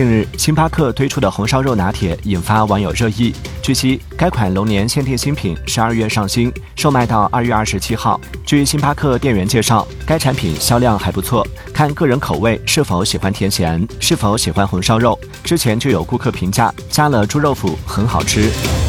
近日星巴克推出的红烧肉拿铁引发网友热议。据悉该款龙年限定新品十二月上新售卖到二月二十七号。据星巴克店员介绍该产品销量还不错看个人口味是否喜欢甜咸是否喜欢红烧肉。之前就有顾客评价加了猪肉脯很好吃。